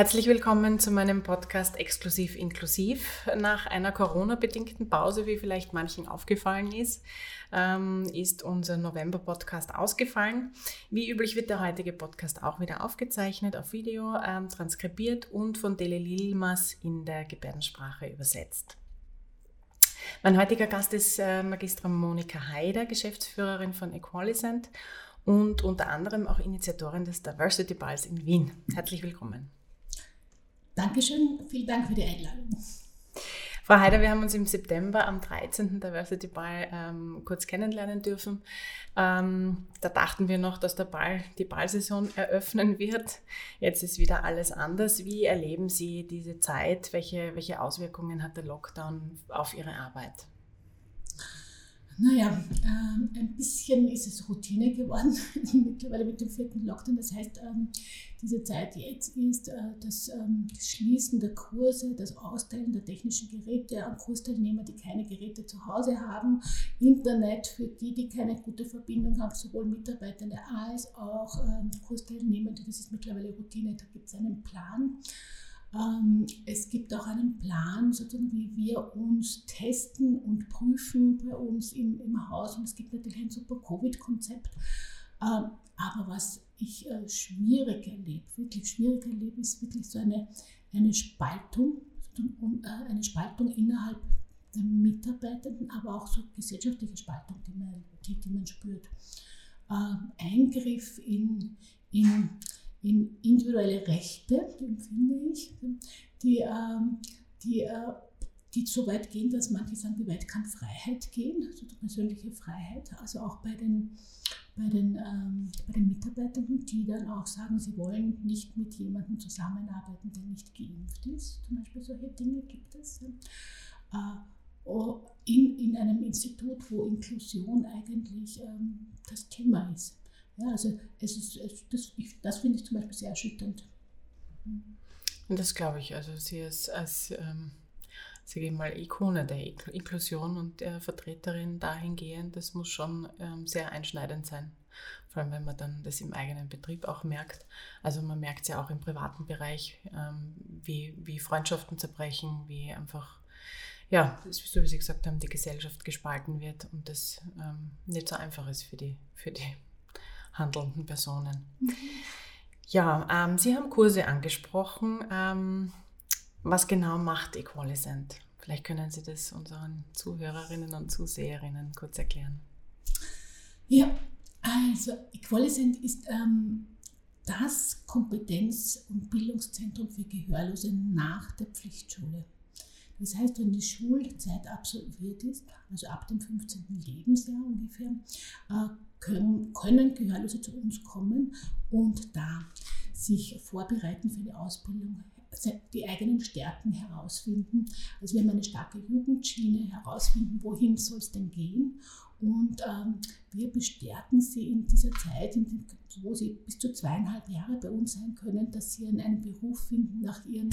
Herzlich willkommen zu meinem Podcast Exklusiv Inklusiv. Nach einer Corona-bedingten Pause, wie vielleicht manchen aufgefallen ist, ähm, ist unser November-Podcast ausgefallen. Wie üblich wird der heutige Podcast auch wieder aufgezeichnet auf Video, ähm, transkribiert und von Dele Lilmas in der Gebärdensprache übersetzt. Mein heutiger Gast ist äh, Magistra Monika Haider, Geschäftsführerin von Equalisant und unter anderem auch Initiatorin des Diversity Balls in Wien. Herzlich willkommen. Dankeschön, vielen Dank für die Einladung. Frau Heider, wir haben uns im September am 13. Diversity Ball ähm, kurz kennenlernen dürfen. Ähm, da dachten wir noch, dass der Ball die Ballsaison eröffnen wird. Jetzt ist wieder alles anders. Wie erleben Sie diese Zeit? Welche, welche Auswirkungen hat der Lockdown auf Ihre Arbeit? Naja, ähm, ein bisschen ist es Routine geworden, mittlerweile mit dem vierten Lockdown. Das heißt, ähm, diese Zeit jetzt ist äh, das, ähm, Schließen der Kurse, das Austeilen der technischen Geräte an Kursteilnehmer, die keine Geräte zu Hause haben, Internet für die, die keine gute Verbindung haben, sowohl Mitarbeitende als auch ähm, Kursteilnehmer. Das ist mittlerweile Routine, da gibt es einen Plan. Ähm, es gibt auch einen Plan, wie wir uns testen und prüfen bei uns im, im Haus. Und es gibt natürlich ein super Covid-Konzept. Ähm, aber was ich äh, schwierig erlebe, wirklich schwierig erlebe, ist wirklich so eine, eine Spaltung, äh, eine Spaltung innerhalb der Mitarbeitenden, aber auch so gesellschaftliche Spaltung, die man, die, die man spürt. Ähm, Eingriff in, in in individuelle Rechte, empfinde ich, die, ähm, die, äh, die so weit gehen, dass manche sagen, wie weit kann Freiheit gehen, also die persönliche Freiheit, also auch bei den, bei den, ähm, bei den Mitarbeitern, die dann auch sagen, sie wollen nicht mit jemandem zusammenarbeiten, der nicht geimpft ist. Zum Beispiel solche Dinge gibt es. Äh, in, in einem Institut, wo Inklusion eigentlich ähm, das Thema ist. Ja, also es ist, es, das, das finde ich zum Beispiel sehr erschütternd. Und das glaube ich. Also sie ist als, ähm, sage ich mal, Ikone der Inklusion und der Vertreterin dahingehend, das muss schon ähm, sehr einschneidend sein. Vor allem, wenn man dann das im eigenen Betrieb auch merkt. Also man merkt es ja auch im privaten Bereich, ähm, wie, wie Freundschaften zerbrechen, wie einfach ja, so wie Sie gesagt haben, die Gesellschaft gespalten wird und das ähm, nicht so einfach ist für die, für die handelnden Personen. Mhm. Ja, ähm, Sie haben Kurse angesprochen. Ähm, was genau macht Equalisant? Vielleicht können Sie das unseren Zuhörerinnen und Zuseherinnen kurz erklären. Ja, also Equalisant ist ähm, das Kompetenz- und Bildungszentrum für Gehörlose nach der Pflichtschule. Das heißt, wenn die Schulzeit absolviert ist, also ab dem 15. Lebensjahr ungefähr, äh, können, können Gehörlose zu uns kommen und da sich vorbereiten für die Ausbildung, die eigenen Stärken herausfinden. Also wir haben eine starke Jugendschiene, herausfinden, wohin soll es denn gehen. Und ähm, wir bestärken sie in dieser Zeit, in den, wo sie bis zu zweieinhalb Jahre bei uns sein können, dass sie einen Beruf finden nach ihren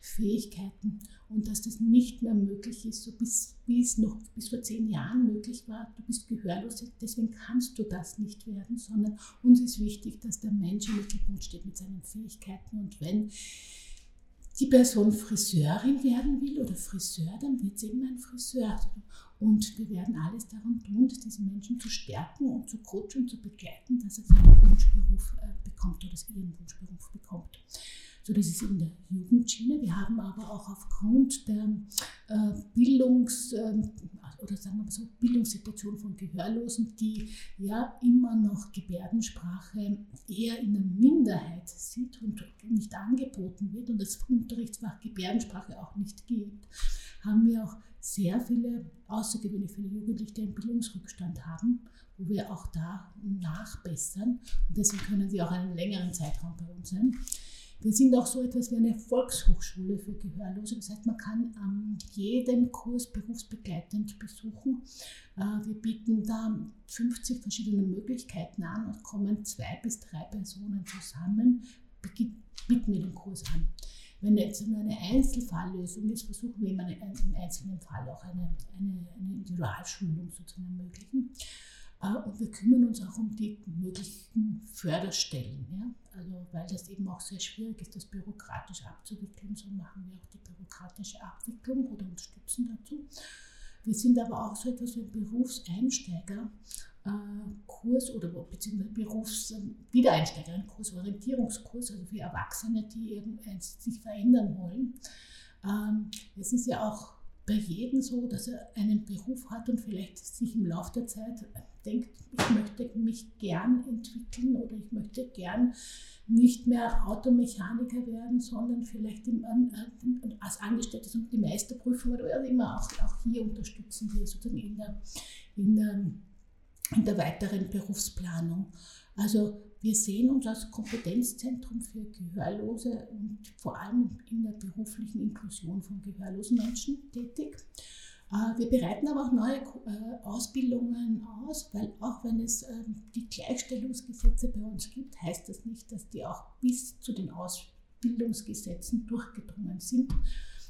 Fähigkeiten und dass das nicht mehr möglich ist, so bis, wie es noch bis vor zehn Jahren möglich war. Du bist gehörlos, deswegen kannst du das nicht werden, sondern uns ist wichtig, dass der Mensch im Mittelpunkt steht mit seinen Fähigkeiten und wenn die Person Friseurin werden will oder Friseur, dann wird sie eben ein Friseur. Und wir werden alles daran tun, diese Menschen zu stärken und zu coachen und zu begleiten, dass er seinen Wunschberuf äh, bekommt oder ihren Wunschberuf bekommt. So, das ist in der Jugendschiene. Wir haben aber auch aufgrund der äh, Bildungs- äh, oder sagen wir so Bildungssituation von Gehörlosen, die ja immer noch Gebärdensprache eher in der Minderheit sieht und nicht angeboten wird und das Unterrichtsfach Gebärdensprache auch nicht gibt, haben wir auch sehr viele, außergewöhnlich viele Jugendliche, die einen Bildungsrückstand haben, wo wir auch da nachbessern. Und deswegen können sie auch einen längeren Zeitraum bei uns sein. Wir sind auch so etwas wie eine Volkshochschule für Gehörlose. Das heißt, man kann ähm, jeden Kurs berufsbegleitend besuchen. Äh, wir bieten da 50 verschiedene Möglichkeiten an und kommen zwei bis drei Personen zusammen, bieten wir den Kurs an. Wenn jetzt nur eine Einzelfalllösung ist, versuchen wir immer im einzelnen Fall auch eine, eine, eine Individualschulung sozusagen ermöglichen. Äh, und wir kümmern uns auch um die möglichen Förderstellen, ja? also weil das eben auch sehr schwierig ist, das bürokratisch abzuwickeln. So machen wir auch die bürokratische Abwicklung oder unterstützen dazu. Wir sind aber auch so etwas wie ein Berufseinsteigerkurs oder beziehungsweise Berufswiedereinsteiger, ein Kurs, Orientierungskurs, also für Erwachsene, die irgendeins sich verändern wollen. Ähm, es ist ja auch bei jedem so, dass er einen Beruf hat und vielleicht sich im Laufe der Zeit denkt, ich möchte mich gern entwickeln oder ich möchte gern nicht mehr Automechaniker werden, sondern vielleicht im, als Angestelltes und die Meisterprüfung oder immer auch, auch hier unterstützen wir sozusagen in der, in der, in der weiteren Berufsplanung. Also wir sehen uns als Kompetenzzentrum für Gehörlose und vor allem in der beruflichen Inklusion von gehörlosen Menschen tätig. Äh, wir bereiten aber auch neue äh, Ausbildungen aus, weil auch wenn es ähm, die Gleichstellungsgesetze bei uns gibt, heißt das nicht, dass die auch bis zu den Ausbildungsgesetzen durchgedrungen sind.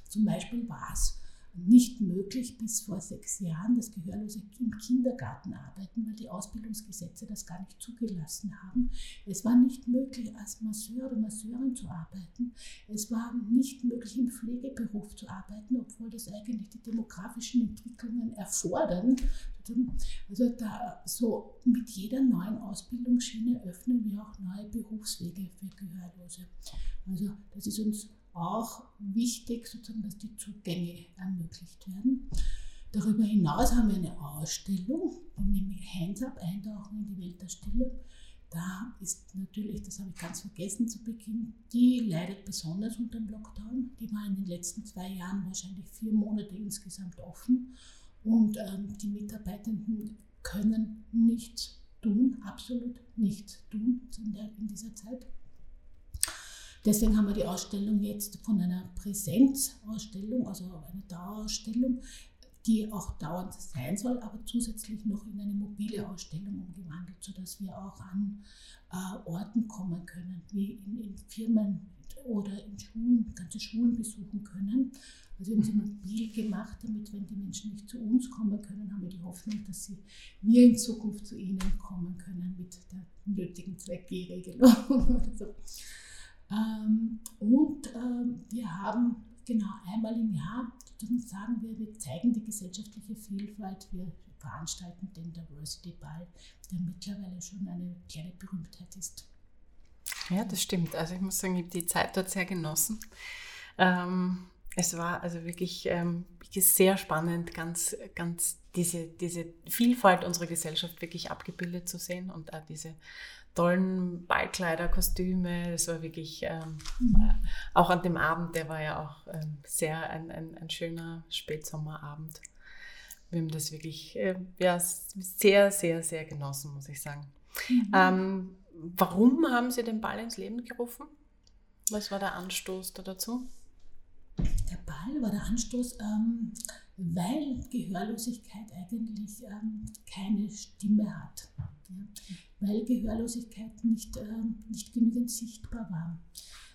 Zum Beispiel war es nicht möglich bis vor sechs Jahren, dass Gehörlose im Kindergarten arbeiten, weil die Ausbildungsgesetze das gar nicht zugelassen haben. Es war nicht möglich, als Masseur oder Masseurin zu arbeiten. Es war nicht möglich, im Pflegeberuf zu arbeiten, obwohl das eigentlich die demografischen Entwicklungen erfordern. Also da, so mit jeder neuen Ausbildungsschiene öffnen wir auch neue Berufswege für Gehörlose. Also das ist uns auch wichtig, sozusagen, dass die Zugänge ermöglicht werden. Darüber hinaus haben wir eine Ausstellung, nämlich Hands Up, Eintauchen in die Welt der Stille. Da ist natürlich, das habe ich ganz vergessen zu Beginn, die leidet besonders unter dem Lockdown. Die war in den letzten zwei Jahren wahrscheinlich vier Monate insgesamt offen und ähm, die Mitarbeitenden können nichts tun, absolut nichts tun in, der, in dieser Zeit. Deswegen haben wir die Ausstellung jetzt von einer Präsenzausstellung, also eine Dauerausstellung, die auch dauernd sein soll, aber zusätzlich noch in eine mobile Ausstellung umgewandelt, sodass wir auch an äh, Orten kommen können, wie in, in, Firmen oder in Schulen, ganze Schulen besuchen können. Also wir haben sie mhm. mobil gemacht, damit, wenn die Menschen nicht zu uns kommen können, haben wir die Hoffnung, dass sie, wir in Zukunft zu ihnen kommen können mit der nötigen 2G-Regelung. Ähm, und ähm, wir haben genau einmal im Jahr, sagen wir, wir zeigen die gesellschaftliche Vielfalt, wir veranstalten den Diversity Ball, der mittlerweile schon eine kleine Berühmtheit ist. Ja, das stimmt. Also ich muss sagen, ich habe die Zeit dort sehr genossen. Ähm, es war also wirklich ähm, sehr spannend, ganz, ganz diese, diese Vielfalt unserer Gesellschaft wirklich abgebildet zu sehen und auch diese tollen Ballkleider, Kostüme. Das war wirklich ähm, mhm. auch an dem Abend, der war ja auch ähm, sehr ein, ein, ein, schöner Spätsommerabend. Wir haben das wirklich äh, ja, sehr, sehr, sehr genossen, muss ich sagen. Mhm. Ähm, warum haben Sie den Ball ins Leben gerufen? Was war der Anstoß da dazu? Der Ball war der Anstoß, ähm, weil Gehörlosigkeit eigentlich ähm, keine Stimme hat. Ja weil Gehörlosigkeit nicht, äh, nicht genügend sichtbar war,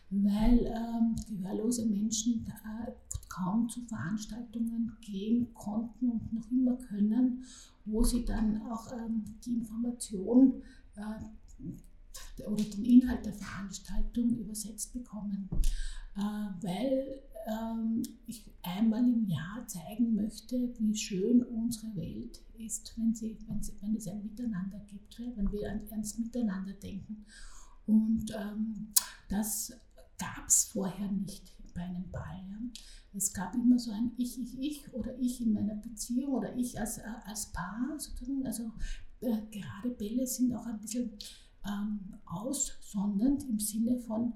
weil äh, gehörlose Menschen äh, kaum zu Veranstaltungen gehen konnten und noch immer können, wo sie dann auch ähm, die Information äh, oder den Inhalt der Veranstaltung übersetzt bekommen, äh, weil ähm, ich einmal im Jahr zeigen möchte, wie schön unsere Welt ist, wenn, sie, wenn, sie, wenn es ein Miteinander gibt, wenn wir an, ans Miteinander denken. Und ähm, das gab es vorher nicht bei einem Ball. Ja. Es gab immer so ein Ich, Ich, Ich oder Ich in meiner Beziehung oder Ich als, als Paar sozusagen. Also äh, gerade Bälle sind auch ein bisschen ähm, aussondernd im Sinne von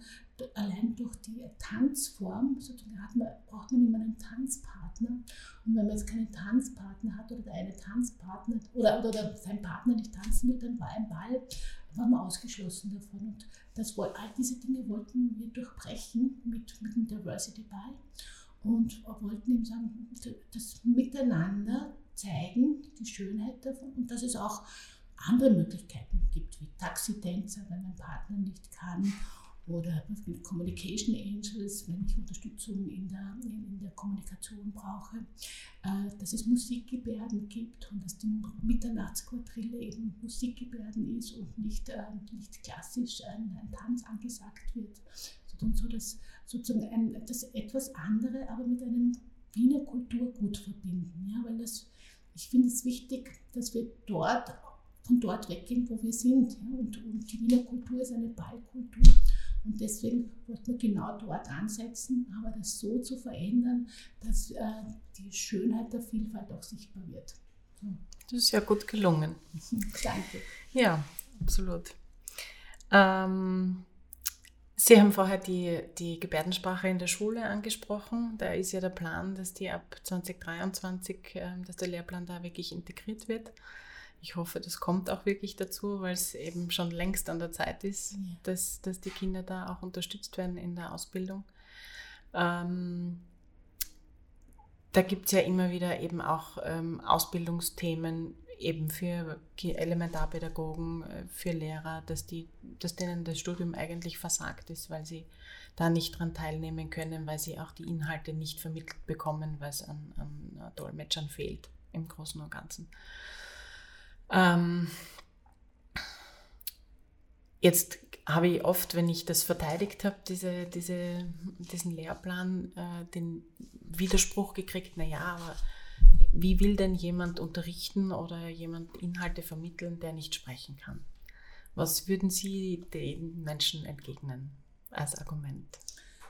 allein durch die Tanzform, sozusagen man, braucht man immer einen Tanzpartner. Und wenn man jetzt keinen Tanzpartner hat oder der eine Tanzpartner oder, oder sein Partner nicht tanzen will, dann war ein Ball, war man ausgeschlossen davon. Und das, all diese Dinge wollten wir durchbrechen mit, mit dem Diversity Ball und wollten ihm sagen, das Miteinander zeigen, die Schönheit davon und dass es auch andere Möglichkeiten gibt, wie Taxitänzer, wenn mein Partner nicht kann, oder Communication Angels, wenn ich Unterstützung in der, in, der Kommunikation brauche, äh, dass es Musikgebärden gibt und dass die Mitternachtsquadrille eben Musikgebärden ist und nicht, äh, nicht klassisch ein, ein Tanz angesagt wird, sondern so dass sozusagen ein, das etwas andere, aber mit einem Wiener Kulturgut verbinden. Ja, weil das, ich finde es wichtig, dass wir dort von dort weggehen, wo wir sind. Ja, und, und die Wiener Kultur ist eine Ballkultur. Und deswegen wollte man genau dort ansetzen, aber das so zu verändern, dass äh, die Schönheit der Vielfalt auch sichtbar wird. So. Das ist ja gut gelungen. Danke. Ja, absolut. Ähm, Sie haben vorher die, die Gebärdensprache in der Schule angesprochen. Da ist ja der Plan, dass die ab 2023, äh, dass der Lehrplan da wirklich integriert wird ich hoffe, das kommt auch wirklich dazu, weil es eben schon längst an der Zeit ist, ja. dass, dass die Kinder da auch unterstützt werden in der Ausbildung. Ähm, da gibt es ja immer wieder eben auch ähm, Ausbildungsthemen eben für Elementarpädagogen, äh, für Lehrer, dass, die, dass denen das Studium eigentlich versagt ist, weil sie da nicht dran teilnehmen können, weil sie auch die Inhalte nicht vermittelt bekommen, weil es an, an Dolmetschern fehlt im Großen und Ganzen. Ähm, jetzt habe ich oft, wenn ich das verteidigt habe, diese, diese, diesen Lehrplan, äh, den Widerspruch gekriegt, naja, aber wie will denn jemand unterrichten oder jemand Inhalte vermitteln, der nicht sprechen kann? Was würden Sie den Menschen entgegnen als Argument?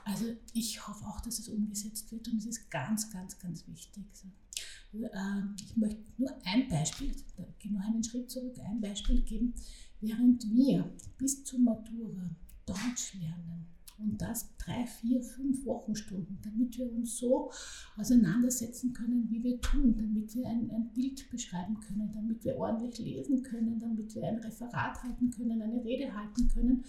Also ich hoffe auch, dass es umgesetzt wird und es ist ganz, ganz, ganz wichtig. Ähm, ich möchte nur ein Beispiel, da gehe noch einen Schritt zurück, ein Beispiel geben. Während wir bis zur Matura Deutsch lernen, und das drei, vier, fünf Wochenstunden, damit wir uns so auseinandersetzen können, wie wir tun, damit wir ein, ein Bild beschreiben können, damit wir ordentlich lesen können, damit wir ein Referat halten können, eine Rede halten können,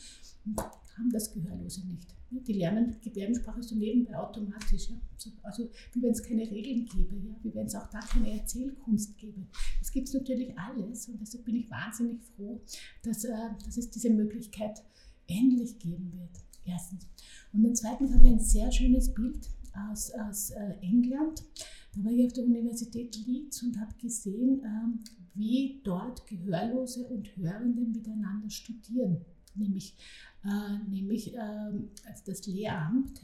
haben das Gehörlose nicht. Die lernen Gebärdensprache so nebenbei automatisch. Ja. Also wie wenn es keine Regeln gäbe, ja. wie wenn es auch da keine Erzählkunst gäbe. Das gibt es natürlich alles und deshalb bin ich wahnsinnig froh, dass, äh, dass es diese Möglichkeit endlich geben wird. Erstens. Und dann zweitens habe ich ein sehr schönes Bild aus, aus äh, England. Da war ich auf der Universität Leeds und habe gesehen, ähm, wie dort Gehörlose und Hörende miteinander studieren, nämlich, äh, nämlich äh, das Lehramt.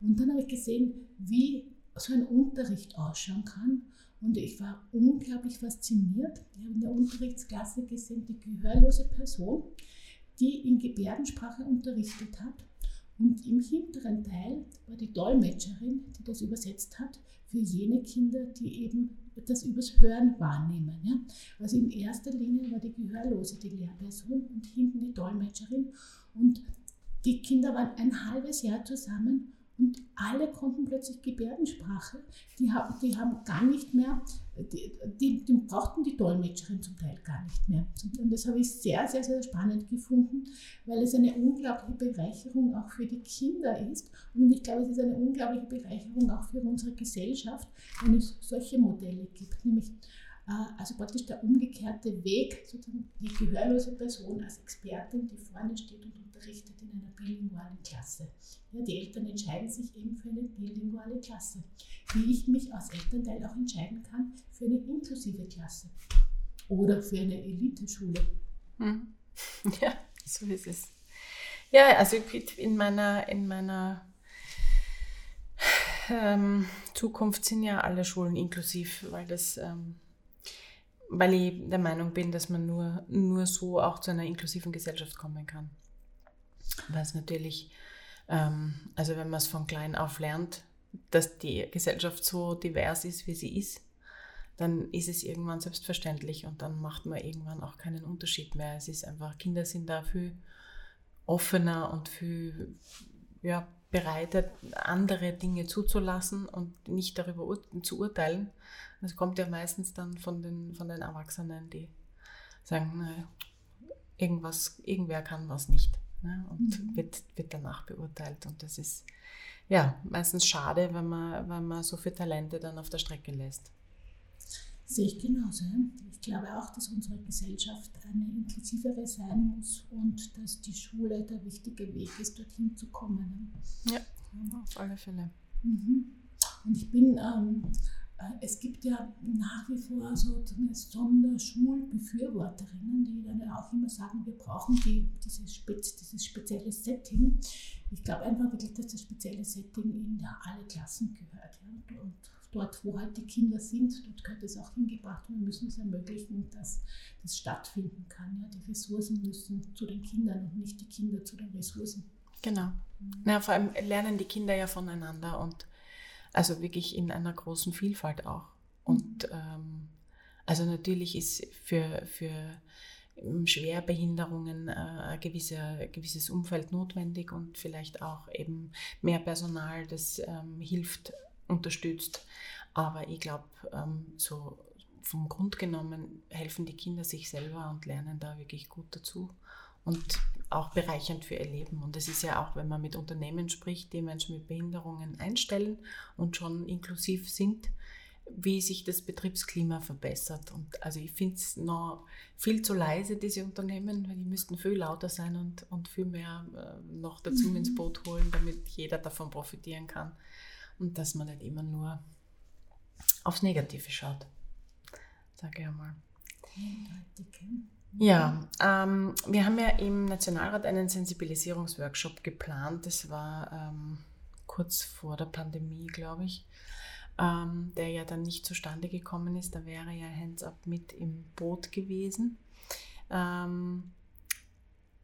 Und dann habe ich gesehen, wie so ein Unterricht ausschauen kann. Und ich war unglaublich fasziniert. Ich habe in der Unterrichtsklasse gesehen, die gehörlose Person, die in Gebärdensprache unterrichtet hat und im hinteren Teil war die Dolmetscherin, die das übersetzt hat für jene Kinder, die eben das übers Hören wahrnehmen. Ja? Also in erster Linie war die Gehörlose die Lehrperson und hinten die Dolmetscherin. Und die Kinder waren ein halbes Jahr zusammen und alle konnten plötzlich Gebärdensprache. Die die haben gar nicht mehr, die, die, die, brauchten die Dolmetscherin zum Teil gar nicht mehr. Und das habe ich sehr, sehr, sehr spannend gefunden, weil es eine unglaubliche Bereicherung auch für die Kinder ist. Und ich glaube, es ist eine unglaubliche Bereicherung auch für unsere Gesellschaft, wenn es solche Modelle gibt. Nämlich also praktisch der umgekehrte Weg, sozusagen die gehörlose Person als Expertin, die vorne steht und unterrichtet in einer bilingualen Klasse. Ja, die Eltern entscheiden sich eben für eine bilinguale Klasse. Wie ich mich als Elternteil auch entscheiden kann für eine inklusive Klasse oder für eine Eliteschule. Hm. Ja, so ist es. Ja, also in meiner, in meiner ähm, Zukunft sind ja alle Schulen inklusiv, weil das, ähm, weil ich der Meinung bin, dass man nur, nur so auch zu einer inklusiven Gesellschaft kommen kann. Weil es natürlich, ähm, also wenn man es von klein auf lernt, dass die Gesellschaft so divers ist, wie sie ist, dann ist es irgendwann selbstverständlich und dann macht man irgendwann auch keinen Unterschied mehr. Es ist einfach, Kinder sind da viel offener und viel ja, bereitet, andere Dinge zuzulassen und nicht darüber ur zu urteilen. Das kommt ja meistens dann von den, von den Erwachsenen, die sagen, na, irgendwas, irgendwer kann was nicht ne? und mhm. wird, wird danach beurteilt. Und das ist ja meistens schade, wenn man, wenn man so viele Talente dann auf der Strecke lässt. Sehe ich genauso. Ich glaube auch, dass unsere Gesellschaft eine inklusivere sein muss und dass die Schule der wichtige Weg ist, dorthin zu kommen. Ja, auf alle Fälle. Mhm. Und ich bin, ähm, äh, es gibt ja nach wie vor so Sonderschulbefürworterinnen, die dann auch immer sagen, wir brauchen die, dieses, Spez, dieses spezielle Setting. Ich glaube einfach wirklich, dass das spezielle Setting in alle Klassen gehört. Ja? Und dort, wo halt die Kinder sind, dort könnte es auch hingebracht werden. Wir müssen es ermöglichen, dass das stattfinden kann. Ja? Die Ressourcen müssen zu den Kindern und nicht die Kinder zu den Ressourcen. Genau. Mhm. Na, vor allem lernen die Kinder ja voneinander und also wirklich in einer großen Vielfalt auch. Und mhm. ähm, also natürlich ist für, für ähm, Schwerbehinderungen äh, ein, gewisser, gewisses Umfeld notwendig und vielleicht auch eben mehr Personal, das ähm, hilft, unterstützt. Aber ich glaube, ähm, so vom Grund genommen helfen die Kinder sich selber und lernen da wirklich gut dazu und auch bereichernd für ihr Leben. Und es ist ja auch, wenn man mit Unternehmen spricht, die Menschen mit Behinderungen einstellen und schon inklusiv sind, wie sich das Betriebsklima verbessert. Und also ich finde es noch viel zu leise, diese Unternehmen, weil die müssten viel lauter sein und, und viel mehr äh, noch dazu mhm. ins Boot holen, damit jeder davon profitieren kann und dass man nicht immer nur aufs Negative schaut. Sage ich einmal. Ja, ähm, wir haben ja im Nationalrat einen Sensibilisierungsworkshop geplant. Das war ähm, kurz vor der Pandemie, glaube ich, ähm, der ja dann nicht zustande gekommen ist. Da wäre ja Hands Up mit im Boot gewesen. Ähm,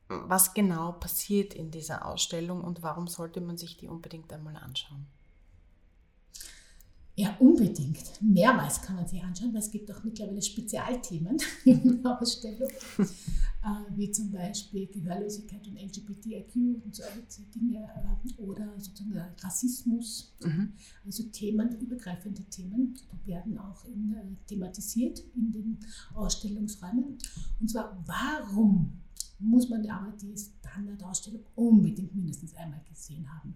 was genau passiert in dieser Ausstellung und warum sollte man sich die unbedingt einmal anschauen? Ja, unbedingt. Mehrmals kann man sich anschauen, weil es gibt auch mittlerweile Spezialthemen in der Ausstellung, äh, wie zum Beispiel Gehörlosigkeit und LGBTIQ und so Dinge äh, oder sozusagen Rassismus. Mhm. Also Themen, übergreifende Themen, die werden auch in, äh, thematisiert in den Ausstellungsräumen. Und zwar, warum muss man aber die Standardausstellung unbedingt mindestens einmal gesehen haben?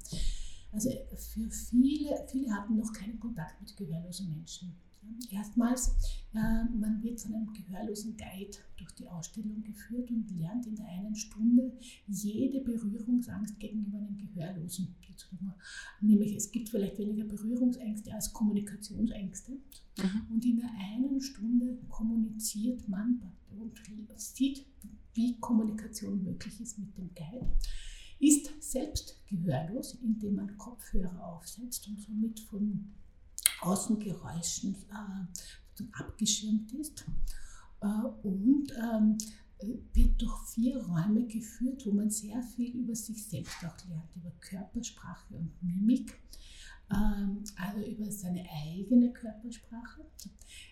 Also für viele, viele hatten noch keinen Kontakt mit gehörlosen Menschen. Erstmals, äh, man wird von einem gehörlosen Guide durch die Ausstellung geführt und lernt in der einen Stunde jede Berührungsangst gegenüber einem Gehörlosen. Nämlich es gibt vielleicht weniger Berührungsängste als Kommunikationsängste. Mhm. Und in der einen Stunde kommuniziert man und sieht, wie Kommunikation möglich ist mit dem Guide ist selbst gehörlos, indem man Kopfhörer aufsetzt und somit von Außengeräuschen äh, abgeschirmt ist. Äh, und ähm, wird durch vier Räume geführt, wo man sehr viel über sich selbst auch lernt, über Körpersprache und Mimik. Ähm, also über seine eigene Körpersprache.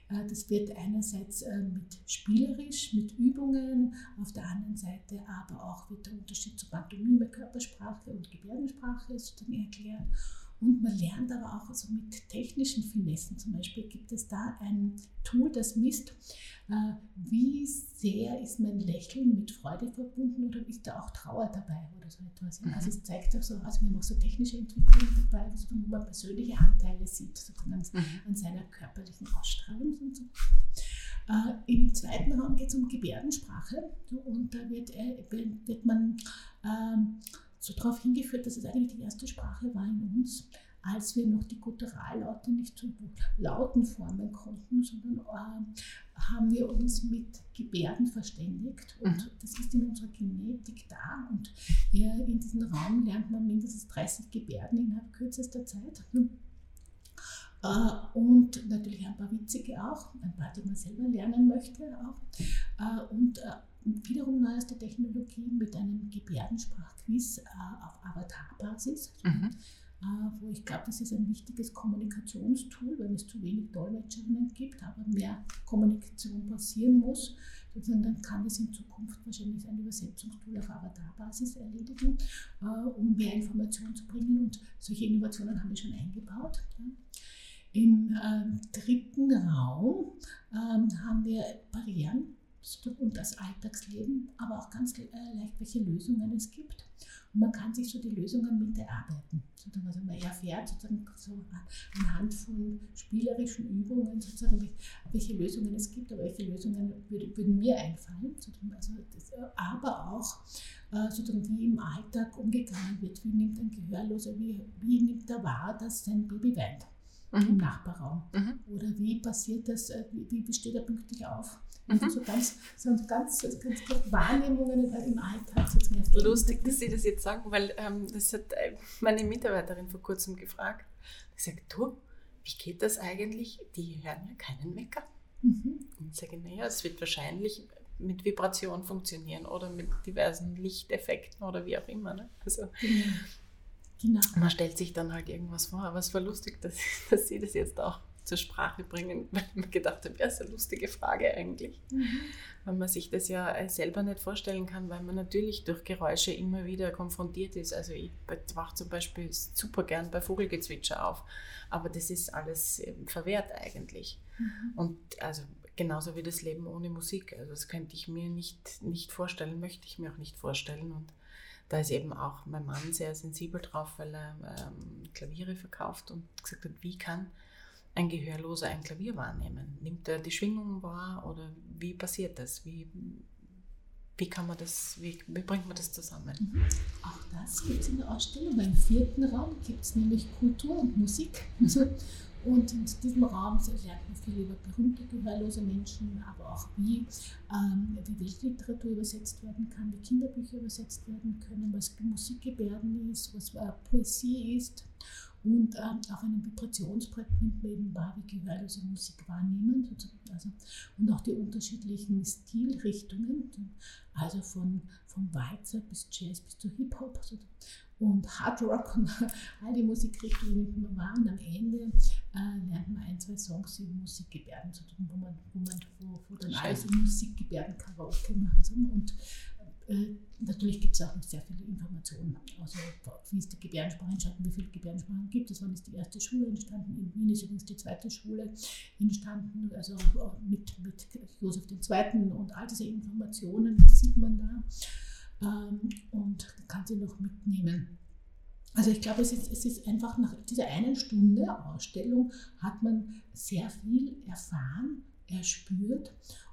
Das wird einerseits äh, mit spielerisch, mit Übungen, auf der anderen Seite aber auch wird der Unterschied zu Pantomime, Körpersprache und Gebärdensprache sozusagen erklärt. Und man lernt aber auch also mit technischen Finessen. Zum Beispiel gibt es da ein Tool, das misst, äh, wie sehr ist mein Lächeln mit Freude verbunden oder ist da auch Trauer dabei oder so etwas. Mhm. Also es zeigt auch so, also wir haben auch so technische Entwicklungen dabei, wo man persönliche Anteile sieht, sozusagen an, mhm. an seiner körperlichen Ausstrahlung und so. Äh, Im zweiten Raum geht es um Gebärdensprache und da wird, äh, wird man ähm, so darauf hingeführt, dass es eigentlich die erste Sprache war in uns, als wir noch die Gutterallaute nicht zu Lauten formen konnten, sondern äh, haben wir uns mit Gebärden verständigt. Und mhm. das ist in unserer Genetik da. Und äh, in diesem Raum lernt man mindestens 30 Gebärden innerhalb kürzester Zeit. Äh, und natürlich ein paar witzige auch, ein paar, die man selber lernen möchte auch. Äh, und äh, wiederum neueste Technologie mit einem Gebärdensprachquiz auf Avatar-Basis. Mhm. Wo ich glaube, das ist ein wichtiges Kommunikationstool, wenn es zu wenig Dolmetscherinnen gibt, aber mehr Kommunikation passieren muss. Sozusagen, dann kann es in Zukunft wahrscheinlich ein Übersetzungstool auf Avatar-Basis erledigen, um mehr Informationen zu bringen. Und solche Innovationen haben wir schon eingebaut. Im äh, dritten Raum äh, haben wir Barrieren und das Alltagsleben, aber auch ganz äh, leicht, welche Lösungen es gibt. Und man kann sich so die Lösungen mit erarbeiten. Also man erfährt sozusagen so anhand von spielerischen Übungen sozusagen, welche Lösungen es gibt, aber welche Lösungen würden mir einfallen. Also das, aber auch äh, sozusagen, wie im Alltag umgegangen wird. Wie nimmt ein Gehörloser, wie, wie nimmt er wahr, dass sein Baby weint? Mhm. im Nachbarraum? Mhm. Oder wie passiert das, äh, wie, wie steht er pünktlich auf? Mhm. So ganz, so ganz, ganz, ganz Wahrnehmungen im Alltag. Lustig, dass Sie das jetzt sagen, weil ähm, das hat äh, meine Mitarbeiterin vor kurzem gefragt. Sie sagt, du, wie geht das eigentlich? Die hören ja keinen Wecker. Mhm. Und ich sage, naja, es wird wahrscheinlich mit Vibration funktionieren oder mit diversen Lichteffekten oder wie auch immer. Ne? Also, mhm. Genau. Man stellt sich dann halt irgendwas vor, aber es war lustig, dass, dass Sie das jetzt auch zur Sprache bringen, weil ich mir gedacht habe, ja, ist eine lustige Frage eigentlich. Mhm. Weil man sich das ja äh, selber nicht vorstellen kann, weil man natürlich durch Geräusche immer wieder konfrontiert ist. Also ich wache zum Beispiel super gern bei Vogelgezwitscher auf, aber das ist alles ähm, verwehrt eigentlich. Mhm. Und also genauso wie das Leben ohne Musik. Also das könnte ich mir nicht, nicht vorstellen, möchte ich mir auch nicht vorstellen. Und da ist eben auch mein Mann sehr sensibel drauf, weil er ähm, Klaviere verkauft und gesagt hat, wie kann ein Gehörloser ein Klavier wahrnehmen? Nimmt er die Schwingungen wahr oder wie passiert das? Wie, wie kann man das, wie, wie bringt man das zusammen? Mhm. Auch das gibt es in der Ausstellung. Im vierten Raum gibt es nämlich Kultur und Musik. Also und in diesem Raum lernt man viel über berühmte gehörlose Menschen, aber auch wie, ähm, wie Weltliteratur übersetzt werden kann, wie Kinderbücher übersetzt werden können, was Musikgebärden ist, was äh, Poesie ist. Und ähm, auf einem Vibrationsbrett nimmt eben wahr, wie gehörlose Musik wahrnehmen. Also, und auch die unterschiedlichen Stilrichtungen, also von, vom Walzer bis Jazz bis zu Hip-Hop. Also, und Hard Rock und all die Musikrichtungen nimmt man wahr. Und am Ende äh, lernt man ein, zwei Songs in Musikgebärden zu tun, wo man, wo man wo, wo dann alles in Musikgebärden Karaoke machen. Und äh, natürlich gibt es auch noch sehr viele Informationen, also wie ist die Gebärdensprache entstanden, wie viele Gebärdensprachen gibt es, wann ist die erste Schule entstanden, in Wien ist übrigens die zweite Schule entstanden, also mit, mit Josef II. und all diese Informationen sieht man da ähm, und kann sie noch mitnehmen. Also ich glaube, es ist, es ist einfach nach dieser einen Stunde Ausstellung hat man sehr viel erfahren, erspürt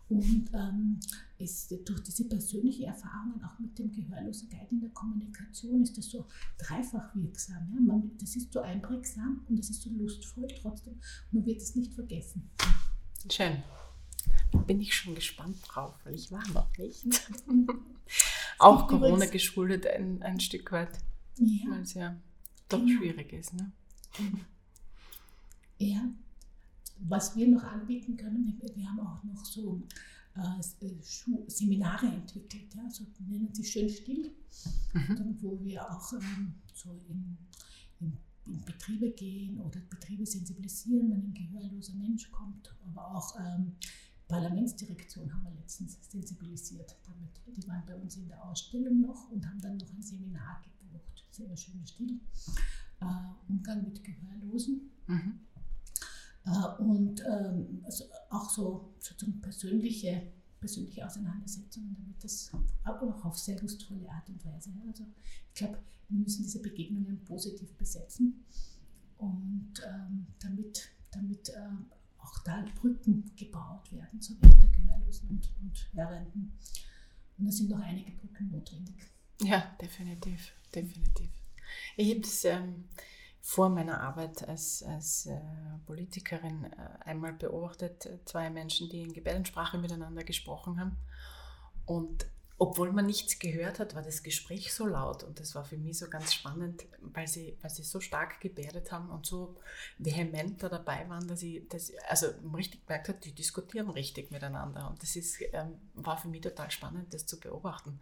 und ähm, ist durch diese persönlichen Erfahrungen auch mit dem gehörlosen Guide in der Kommunikation ist das so dreifach wirksam. Ja? Man, das ist so einprägsam und es ist so lustvoll trotzdem. man wird es nicht vergessen. Schön. Bin ich schon gespannt drauf, weil ich war noch nicht. auch Corona geschuldet ein, ein Stück weit. Ja. Weil es ja doch genau. schwierig ist. Ne? Ja. Was wir noch anbieten können, wir haben auch noch so äh, äh Seminare entwickelt, ja, so nennen sie schön still, mhm. wo wir auch ähm, so in, in, in, Betriebe gehen oder Betriebe sensibilisieren, wenn ein gehörloser Mensch kommt, aber auch ähm, Parlamentsdirektion haben wir letztens sensibilisiert damit. Die waren bei uns in der Ausstellung noch und haben dann noch ein Seminar gebucht. Sehr schön still. Äh, Umgang mit Gehörlosen. Mhm. Äh, und ähm, also auch so sozusagen persönliche, persönliche Auseinandersetzungen damit, das aber auch auf sehr lustvolle Art und Weise. Also ich glaube, wir müssen diese Begegnungen positiv besetzen und ähm, damit, damit äh, auch da Brücken gebaut werden zur Welt und, und Hörenden. Und da sind noch einige Brücken notwendig. Ja, definitiv, definitiv. Ich habe das ähm, vor meiner Arbeit als, als äh, Politikerin äh, einmal beobachtet, zwei Menschen, die in Gebärdensprache miteinander gesprochen haben. Und obwohl man nichts gehört hat, war das Gespräch so laut und das war für mich so ganz spannend, weil sie, weil sie so stark gebärdet haben und so vehement da dabei waren, dass ich dass, also richtig gemerkt habe, die diskutieren richtig miteinander und das ist, ähm, war für mich total spannend, das zu beobachten,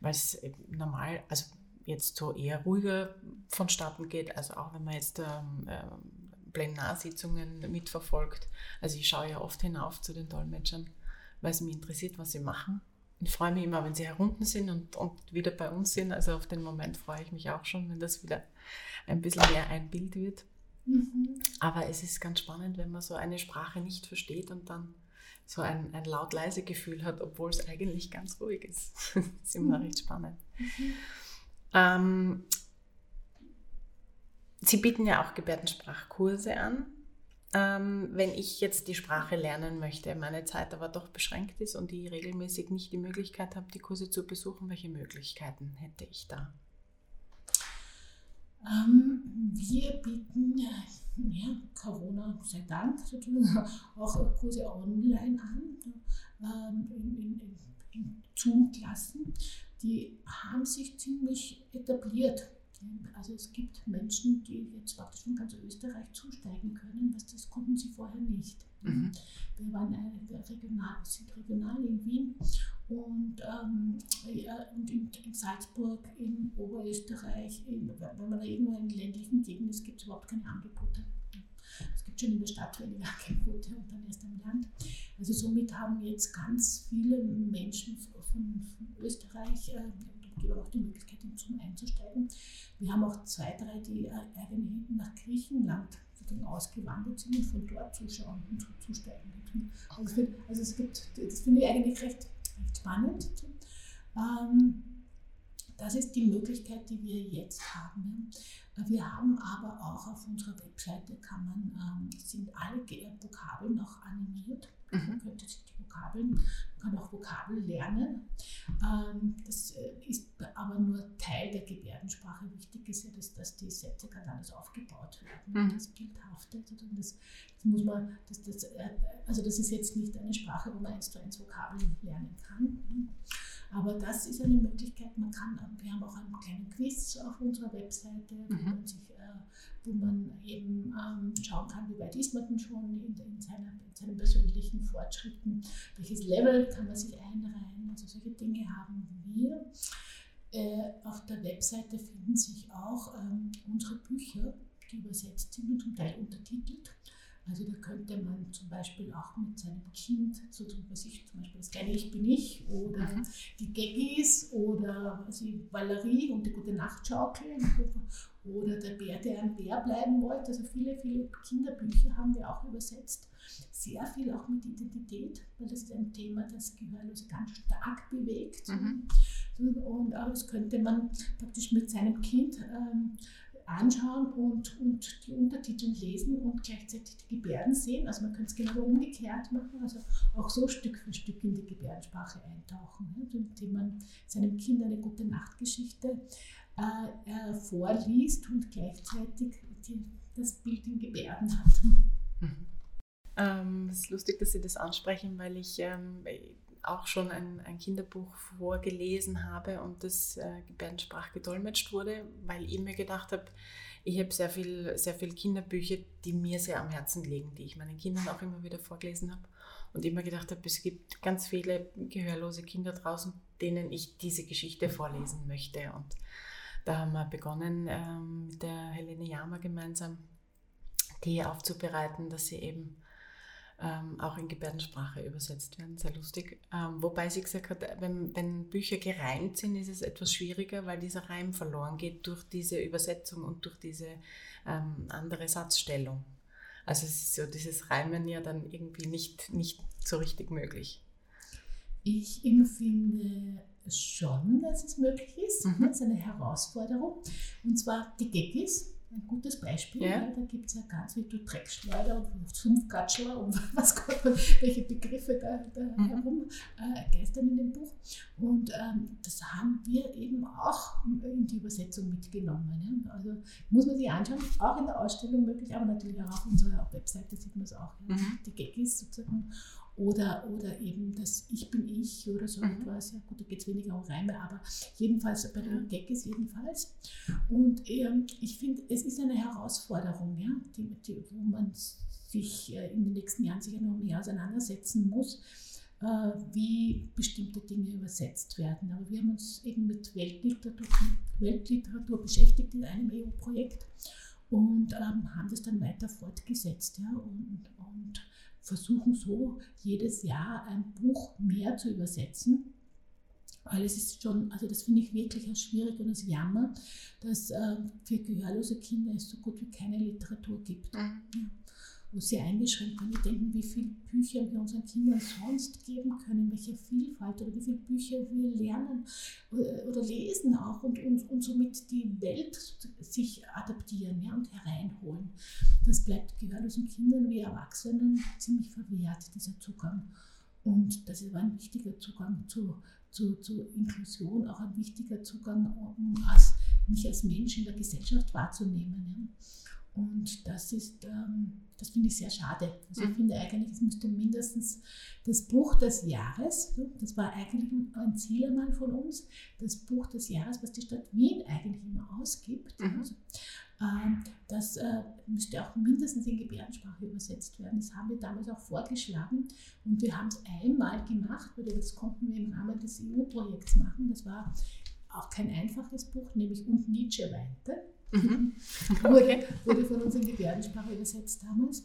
weil es normal, also jetzt so eher ruhiger vonstatten geht, also auch wenn man jetzt ähm, ähm, Plenarsitzungen mitverfolgt. Also ich schaue ja oft hinauf zu den Dolmetschern, weil es mich interessiert, was sie machen ich freue mich immer, wenn sie herunten sind und, und wieder bei uns sind. Also auf den Moment freue ich mich auch schon, wenn das wieder ein bisschen mehr ein Bild wird. Mhm. Aber es ist ganz spannend, wenn man so eine Sprache nicht versteht und dann so ein, ein laut-leise Gefühl hat, obwohl es eigentlich ganz ruhig ist. das ist immer mhm. recht spannend. Mhm. Ähm, Sie bieten ja auch Gebärdensprachkurse an. Ähm, wenn ich jetzt die Sprache lernen möchte, meine Zeit aber doch beschränkt ist und ich regelmäßig nicht die Möglichkeit habe, die Kurse zu besuchen, welche Möglichkeiten hätte ich da? Ähm, wir bieten, ja, Corona sei Dank, auch Kurse online an, ähm, in, in, in Zoom-Klassen. Die haben sich ziemlich etabliert also es gibt Menschen, die jetzt praktisch von ganz Österreich zusteigen können, was das konnten sie vorher nicht. Mhm. Wir waren regional, sind regional in Wien und, ähm, ja, und in, in, Salzburg, in Oberösterreich, in, wenn man da irgendwo in ländlichen Gegenden ist, gibt es überhaupt keine Angebote. Es gibt schon in der Stadt weniger Angebote und dann erst am Land. Also somit haben jetzt ganz viele Menschen von, von Österreich äh, gebe auch die Möglichkeit, in Zoom einzusteigen. Wir haben auch zwei, drei, die eigentlich nach Griechenland ausgewandert sind und von dort zuschauen und zusteigen. Also, also es gibt, das finde ich eigentlich recht, recht spannend. Ähm, das ist die Möglichkeit, die wir jetzt haben. Wir haben aber auch auf unserer Webseite kann man, ähm, sind alle Vokabeln noch animiert. Mhm. Man könnte sich die Vokabeln, man kann auch Vokabeln lernen. Ähm, das äh, ist aber nur Teil der Gebärdensprache. Wichtig ist ja, dass, dass die Sätze ganz anders aufgebaut werden. Mhm. Das Bildhafte, das, das, muss man, das, das, äh, also das ist jetzt nicht eine Sprache, wo man eins zu eins Vokabeln lernen kann. Aber das ist eine Möglichkeit, man kann, wir haben auch einen kleinen Quiz auf unserer Webseite, mhm. wo, man sich, wo man eben ähm, schauen kann, wie weit ist man denn schon in, in, seiner, in seinen persönlichen Fortschritten, welches Level kann man sich einreihen, also solche Dinge haben wir. Äh, auf der Webseite finden sich auch ähm, unsere Bücher, die übersetzt sind und zum Teil untertitelt. Also da könnte man zum Beispiel auch mit seinem Kind, so was ich zum Beispiel das kleine Ich bin ich oder mhm. die Geggis oder also Valerie und die gute Nachtschaukel oder der Bär, der ein Bär bleiben wollte. Also viele, viele Kinderbücher haben wir auch übersetzt. Sehr viel auch mit Identität, weil das ist ein Thema, das Gehörlose ganz stark bewegt. Mhm. Und aber das könnte man praktisch mit seinem Kind ähm, anschauen und, und die Untertitel lesen und gleichzeitig die Gebärden sehen. Also man könnte es genau umgekehrt machen, also auch so Stück für Stück in die Gebärdensprache eintauchen, ne? indem man seinem Kind eine gute Nachtgeschichte äh, äh, vorliest und gleichzeitig die, das Bild in Gebärden hat. Mhm. Ähm, es ist lustig, dass Sie das ansprechen, weil ich ähm, auch schon ein, ein, Kinderbuch vorgelesen habe und das äh, gedolmetscht wurde, weil ich mir gedacht habe, ich habe sehr viel, sehr viel Kinderbücher, die mir sehr am Herzen liegen, die ich meinen Kindern auch immer wieder vorgelesen habe. Und immer gedacht habe, es gibt ganz viele gehörlose Kinder draußen, denen ich diese Geschichte vorlesen möchte. Und da haben wir begonnen, ähm, mit der Helene Jama gemeinsam die aufzubereiten, dass sie eben ähm, auch in Gebärdensprache übersetzt werden. Sehr lustig. Ähm, wobei sie gesagt hat, wenn, wenn Bücher gereimt sind, ist es etwas schwieriger, weil dieser Reim verloren geht durch diese Übersetzung und durch diese ähm, andere Satzstellung. Also es ist so dieses Reimen ja dann irgendwie nicht, nicht so richtig möglich. Ich empfinde schon, dass es möglich ist. Mhm. Das ist eine Herausforderung. Und zwar die Geckis ein gutes Beispiel. Ja. Ja, da gibt es ja ganz wie du Dreckschleuder und Sumpfgatschler und was Gott, welche Begriffe da, da mhm. herum äh, geistern in dem Buch. Und ähm, das haben wir eben auch in die Übersetzung mitgenommen. Ja. Also muss man sich anschauen, auch in der Ausstellung möglich, aber natürlich auch auf unserer Webseite sieht man es auch. Mhm. Die Gaggis sozusagen. Oder, oder eben das Ich bin ich oder so Mhm. etwas. Ja, gut, da geht es weniger um Reime, aber jedenfalls bei den Gaggis jedenfalls. Und ähm, ich finde, es ist eine Herausforderung, ja, die, die, wo man sich äh, in den nächsten Jahren sicher noch mehr auseinandersetzen muss, äh, wie bestimmte Dinge übersetzt werden. Aber wir haben uns eben mit Weltliteratur, Weltliteratur beschäftigt in einem EU-Projekt und ähm, haben das dann weiter fortgesetzt ja, und, und versuchen so jedes Jahr ein Buch mehr zu übersetzen. Weil es ist schon, also das finde ich wirklich ein schwierig und es Jammer, dass äh, für gehörlose Kinder es so gut wie keine Literatur gibt Mhm. wo sie eingeschränkt waren. Wir denken, wie viele Bücher wir unseren Kindern sonst geben können, welche Vielfalt oder wie viele Bücher wir lernen oder, oder lesen auch und, und, und somit die Welt sich adaptieren ja, und hereinholen. Das bleibt gehörlosen Kindern wie Erwachsenen ziemlich verwehrt, dieser Zugang. Und das war ein wichtiger Zugang zu, zu, zu Inklusion, auch ein wichtiger Zugang, um als, mich als Mensch in der Gesellschaft wahrzunehmen. Ja. Und das ist, ähm, das finde ich sehr schade. Also ich Mhm. finde eigentlich, es müsste mindestens das Buch des Jahres, ja, das war eigentlich ein Ziel einmal von uns, das Buch des Jahres, was die Stadt Wien eigentlich immer ausgibt. Mhm. Also, ähm, das äh, müsste auch mindestens in Gebärdensprache übersetzt werden. Das haben wir damals auch vorgeschlagen und wir haben es einmal gemacht, weil das konnten wir im Rahmen des EU-Projekts machen. Das war auch kein einfaches Buch, nämlich Und Nietzsche weinte Mhm. wurde, wurde von uns in Gebärdensprache übersetzt damals.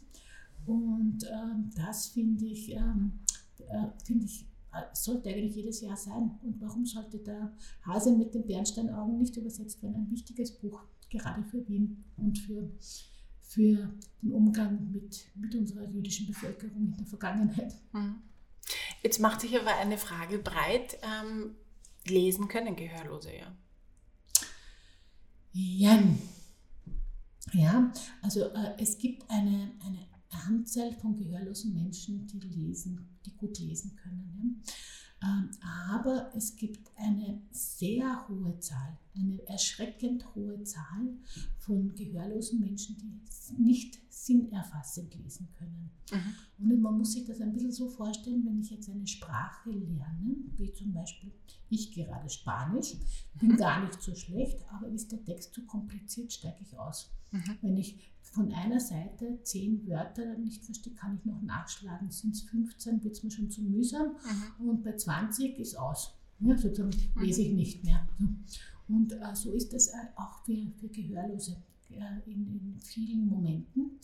Und ähm, das finde ich, ähm, äh, finde ich, äh, sollte eigentlich jedes Jahr sein. Und warum sollte der Hase mit den Bernsteinaugen nicht übersetzt werden? Ein wichtiges Buch, gerade für Wien und für, für den Umgang mit, mit unserer jüdischen Bevölkerung in der Vergangenheit. Mhm. Jetzt macht sich aber eine Frage breit. Ähm, lesen können Gehörlose ja. Jan. Ja, also äh, es gibt eine, eine Anzahl von gehörlosen Menschen, die lesen, die gut lesen können. Ja? Ähm, aber es gibt eine sehr hohe Zahl, eine erschreckend hohe Zahl von gehörlosen Menschen, die nicht sinnerfassend lesen können. Mhm. Und man muss sich das ein bisschen so vorstellen, wenn ich jetzt eine Sprache lerne, wie zum Beispiel ich gerade Spanisch, bin Mhm. gar nicht so schlecht, aber ist der Text zu kompliziert, steige ich aus. Mhm. Wenn ich von einer Seite zehn Wörter nicht verstehe, kann ich noch nachschlagen. Sind es 15, wird es mir schon zu mühsam Mhm. und bei 20 ist aus. Ja, sozusagen Mhm. lese ich nicht mehr. Und äh, so ist es äh, auch für, für Gehörlose äh, in, in vielen Momenten.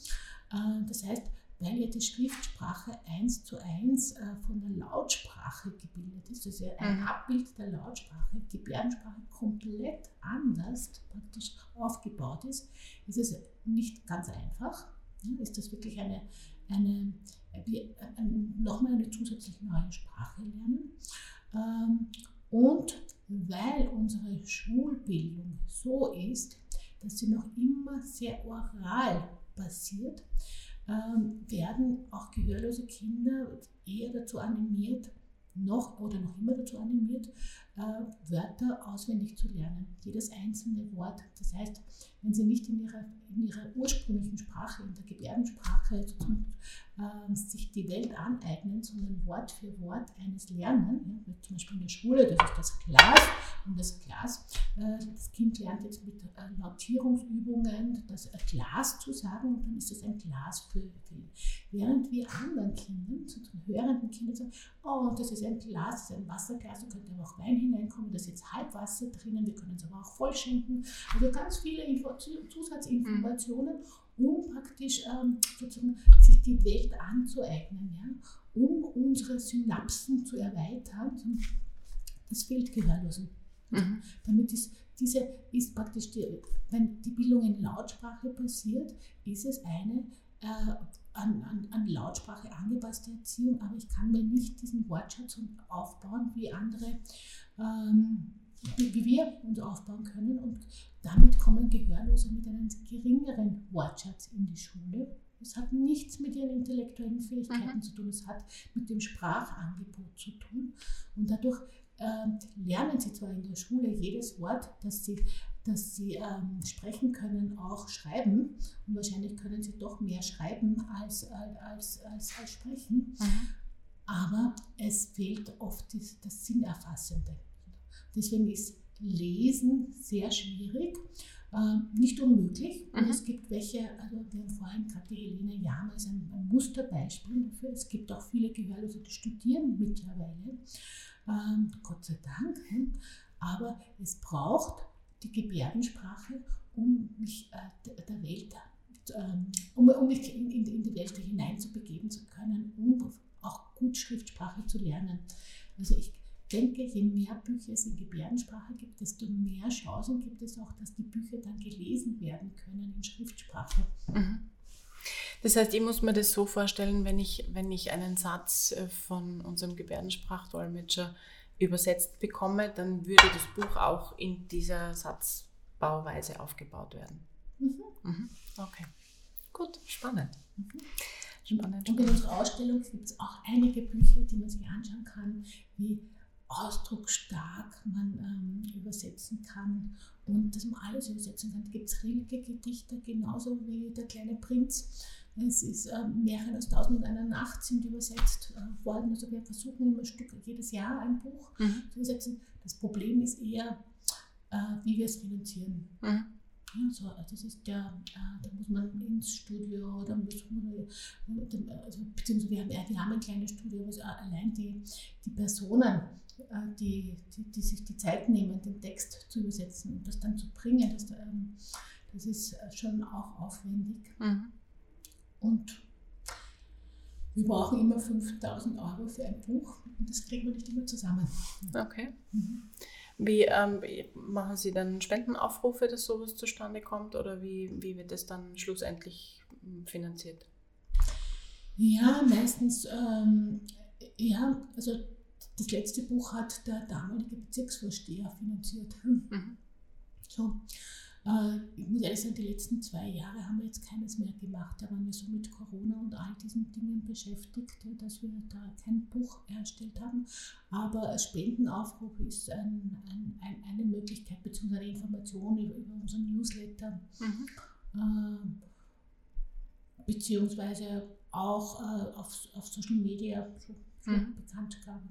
Äh, das heißt, weil ja die Schriftsprache eins zu eins äh, von der Lautsprache gebildet ist, also ein Mhm. Abbild der Lautsprache, Gebärdensprache komplett anders praktisch aufgebaut ist, ist es nicht ganz einfach. Ist das wirklich eine, eine, wie, ein, nochmal eine zusätzliche neue Sprache lernen? Ähm, und weil unsere Schulbildung so ist, dass sie noch immer sehr oral basiert, ähm, werden auch gehörlose Kinder eher dazu animiert, noch oder noch immer dazu animiert, äh, Wörter auswendig zu lernen, jedes einzelne Wort. Das heißt, wenn sie nicht in ihrer, in ihrer ursprünglichen Sprache, in der Gebärdensprache äh, sich die Welt aneignen, sondern Wort für Wort eines lernen, ja, zum Beispiel in der Schule, das ist das Glas, und das Glas, äh, das Kind lernt jetzt mit äh, Lautierungsübungen das äh, Glas zu sagen und dann ist es ein Glas für, ihn. Während wir anderen Kindern, sozusagen hörenden Kindern sagen, oh, das ist ein Glas, das ist ein Wasserglas, da könnte aber auch Wein hineinkommen, da ist jetzt Halbwasser drinnen, wir können es aber auch voll schenken. Also ganz viele Info Zusatzinformationen, um praktisch ähm, sozusagen sich die Welt anzueignen, ja, um unsere Synapsen zu erweitern. Das fehlt Gehörlosen. Mhm. Damit ist diese ist praktisch die, wenn die Bildung in Lautsprache passiert, ist es eine äh, an, an, an Lautsprache angepasste Erziehung, aber ich kann mir nicht diesen Wortschatz aufbauen, wie andere, ähm, wie, wir uns aufbauen können. Und damit kommen Gehörlose mit einem geringeren Wortschatz in die Schule. Es hat nichts mit ihren intellektuellen Fähigkeiten Mhm. zu tun, es hat mit dem Sprachangebot zu tun. Und dadurch ähm, lernen sie zwar in der Schule jedes Wort, das sie, das sie ähm, sprechen können, auch schreiben. Und wahrscheinlich können sie doch mehr schreiben als, als, als, als sprechen. Mhm. aber es fehlt oft das, das Sinnerfassende. Deswegen ist Lesen sehr schwierig. Ähm, nicht unmöglich. Und mhm. es gibt welche, also wir haben vorhin gerade die Helene Jama ist ein, ein, Musterbeispiel dafür. Es gibt auch viele Gehörlose, die studieren mittlerweile. Ähm, Gott sei Dank. Aber es braucht die Gebärdensprache, um mich äh, der Welt, ähm, um, um mich in, in, in die Welt hineinzubegeben zu können und auch gut Schriftsprache zu lernen. Also ich denke, je mehr Bücher es in Gebärdensprache gibt, desto mehr Chancen gibt es auch, dass die Bücher dann gelesen werden können in Schriftsprache. Mhm. Das heißt, ich muss mir das so vorstellen, wenn ich, wenn ich einen Satz äh, von unserem Gebärdensprachdolmetscher übersetzt bekomme, dann würde das Buch auch in dieser Satzbauweise aufgebaut werden. Mhm. Mhm. Okay, gut, spannend. Mhm. Spannend. Und in unserer Ausstellung gibt es auch einige Bücher, die man sich anschauen kann, wie ausdrucksstark man ähm, übersetzen kann und dass man alles übersetzen kann. Da gibt es Rilke-Gedichte, genauso wie der kleine Prinz. Es ist äh, Märchen aus Tausend und einer Nacht sind übersetzt äh, worden. Also wir versuchen immer ein Stück jedes Jahr ein Buch mhm. zu übersetzen. Das Problem ist eher, äh, wie wir es finanzieren. Mhm. Also, das ist der, äh, da muss man ins Studio, da muss man, äh, also, beziehungsweise wir haben, wir haben ein kleines Studio, aber allein die, die Personen, äh, die, die, die, sich die Zeit nehmen, den Text zu übersetzen und das dann zu bringen, das, ähm, das ist schon auch aufwendig. Mhm. Und wir brauchen immer 5000 Euro für ein Buch und das kriegen wir nicht immer zusammen. Okay. Mhm. Wie ähm, machen Sie dann Spendenaufrufe, dass sowas zustande kommt oder wie, wie wird das dann schlussendlich hm, finanziert? Ja, meistens, ähm, ja, also das letzte Buch hat der damalige Bezirksvorsteher finanziert. Mhm. So. Äh, ich muss ehrlich sagen, die letzten zwei Jahre haben wir jetzt keines mehr gemacht. Da waren wir so mit Corona und all diesen Dingen beschäftigt, dass wir da kein Buch erstellt haben. Aber Spendenaufruf ist ein, ein, ein, eine Möglichkeit, beziehungsweise eine Information über, über unseren Newsletter. Mhm. Äh, beziehungsweise auch äh, auf, auf Social Media so mhm. Bekanntgabe.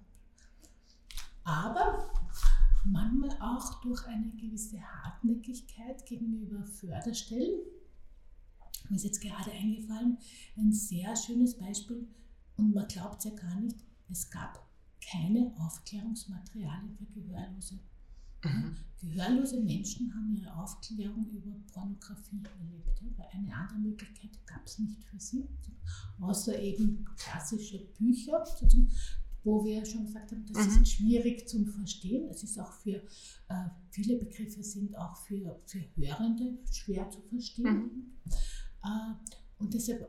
Aber manchmal auch durch eine gewisse Hartnäckigkeit gegenüber Förderstellen. Mir ist jetzt gerade eingefallen, ein sehr schönes Beispiel und man glaubt es ja gar nicht, es gab keine Aufklärungsmaterialien für Gehörlose. Mhm. Gehörlose Menschen haben ihre Aufklärung über Pornografie erlebt, weil eine andere Möglichkeit gab es nicht für sie, außer eben klassische Bücher, wo wir schon gesagt haben, das mhm. ist schwierig zu verstehen. Es ist auch für äh, viele Begriffe sind auch für, für Hörende schwer zu verstehen. Mhm. Äh, und deshalb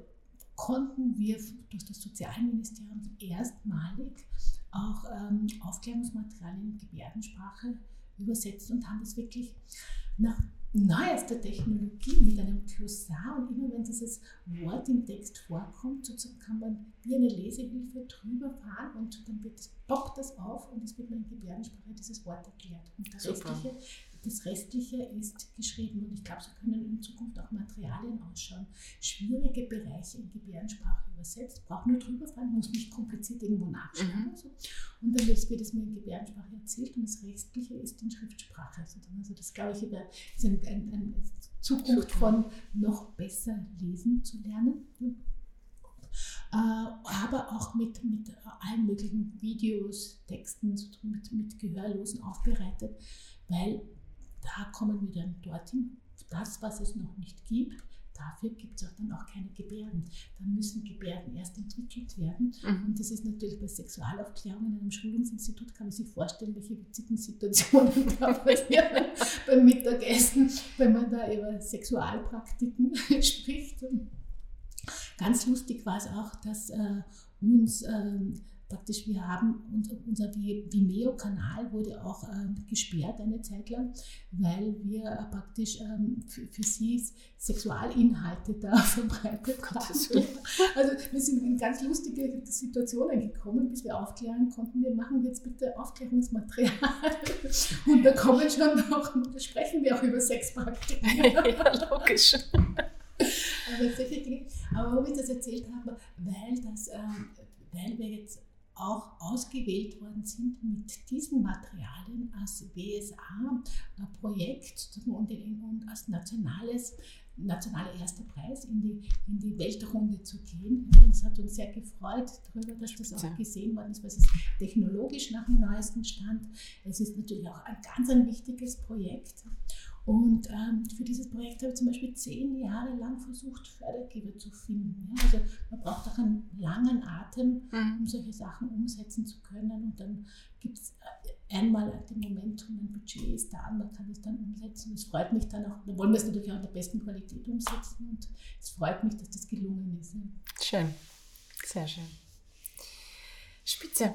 konnten wir durch das Sozialministerium erstmalig auch ähm, Aufklärungsmaterialien in Gebärdensprache übersetzt und haben das wirklich nach neuester Technologie mit einem Glossar und immer wenn dieses Wort im Text vorkommt, sozusagen kann man wie eine Lesehilfe drüber fahren und dann wird, poppt das auf und es wird mir in Gebärdensprache dieses Wort erklärt. Und das Restliche, das Restliche ist geschrieben und ich glaube, so können in Zukunft auch Materialien ausschauen. Schwierige Bereiche in Gebärdensprache übersetzt, braucht nur drüber fahren, muss nicht kompliziert irgendwo nachschauen. Mhm. So. Und dann wird es mir in Gebärdensprache erzählt und das Restliche ist in Schriftsprache. Also das, glaube ich, ist eine ein, ein Zukunft von noch besser lesen zu lernen. Äh, aber auch mit, mit allen möglichen Videos, Texten, mit, mit Gehörlosen aufbereitet, weil da kommen wir dann dorthin, das, was es noch nicht gibt, Dafür gibt es auch dann auch keine Gebärden. Dann müssen Gebärden erst entwickelt werden. Mhm. Und das ist natürlich bei Sexualaufklärung in einem Schulungsinstitut, kann man sich vorstellen, welche witzigen Situationen da passieren beim Mittagessen, wenn man da über Sexualpraktiken spricht. Ganz lustig war es auch, dass äh, uns ähm, praktisch, wir haben unser Vimeo-Kanal wurde auch ähm, gesperrt eine Zeit lang, weil wir praktisch ähm, für, sie Sexualinhalte da verbreitet haben. Also wir sind in ganz lustige Situationen gekommen, bis wir aufklären konnten, wir machen jetzt bitte Aufklärungsmaterial. Und da kommen schon noch, da sprechen wir auch über Sexpraktiken. ja, logisch. Aber, solche Dinge. Aber warum ich das erzählt habe, weil, das, äh, weil wir jetzt auch ausgewählt worden sind mit diesen Materialien als BSA-Projekt und, und als nationales nationaler erster Preis in die, in die Weltrunde zu gehen. Und es hat uns sehr gefreut darüber, dass das auch gesehen worden ist, weil es ist technologisch nach dem neuesten Stand. Es ist natürlich auch ein ganz ein wichtiges Projekt. Und ähm, für dieses Projekt habe ich zum Beispiel zehn Jahre lang versucht, Fördergeber zu finden. Ja? Also man braucht auch einen langen Atem, mhm. um solche Sachen umsetzen zu können. Und dann gibt es äh, einmal den Momentum, ein Budget ist da, man kann es dann umsetzen. Es freut mich dann auch, dann wollen wir es natürlich auch in der besten Qualität umsetzen. Und es freut mich, dass das gelungen ist. Schön, sehr schön. Spitze.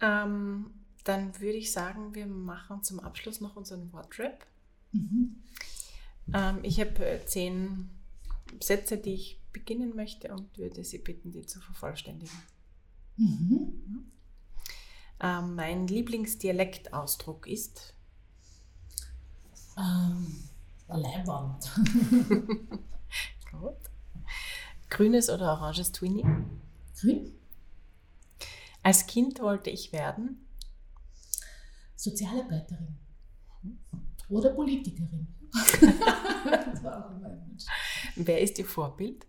Ähm, dann würde ich sagen, wir machen zum Abschluss noch unseren Wortrap. Mhm. Ähm, ich habe äh, zehn Sätze, die ich beginnen möchte und würde Sie bitten, die zu vervollständigen. Mhm. Ähm, mein Lieblingsdialektausdruck ist? Ähm, Leibwand. Gut. Grünes oder oranges Twinnie? Grün. Als Kind wollte ich werden? Sozialarbeiterin. Oder Politikerin. das war auch immer ein Wunsch. Wer ist Ihr Vorbild?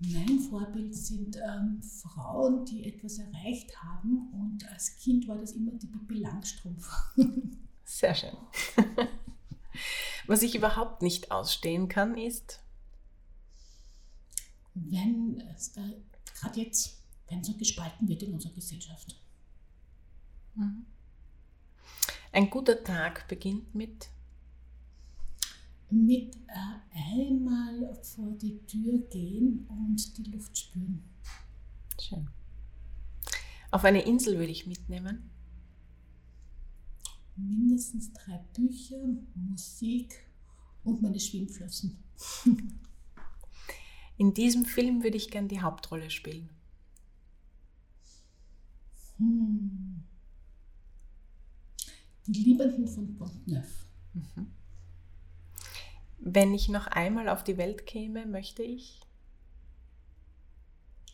Mein Vorbild sind ähm, Frauen, die etwas erreicht haben und als Kind war das immer die Pippi Langstrumpf. Sehr schön. Was ich überhaupt nicht ausstehen kann, ist, wenn, äh, gerade jetzt, wenn so gespalten wird in unserer Gesellschaft. Mhm. Ein guter Tag beginnt mit? Mit äh, einmal vor die Tür gehen und die Luft spüren. Schön. Auf eine Insel würde ich mitnehmen? Mindestens drei Bücher, Musik und meine Schwimmflossen. In diesem Film würde ich gern die Hauptrolle spielen. Hm. Die Liebenden von Pont-Neuf. Mhm. Wenn ich noch einmal auf die Welt käme, möchte ich?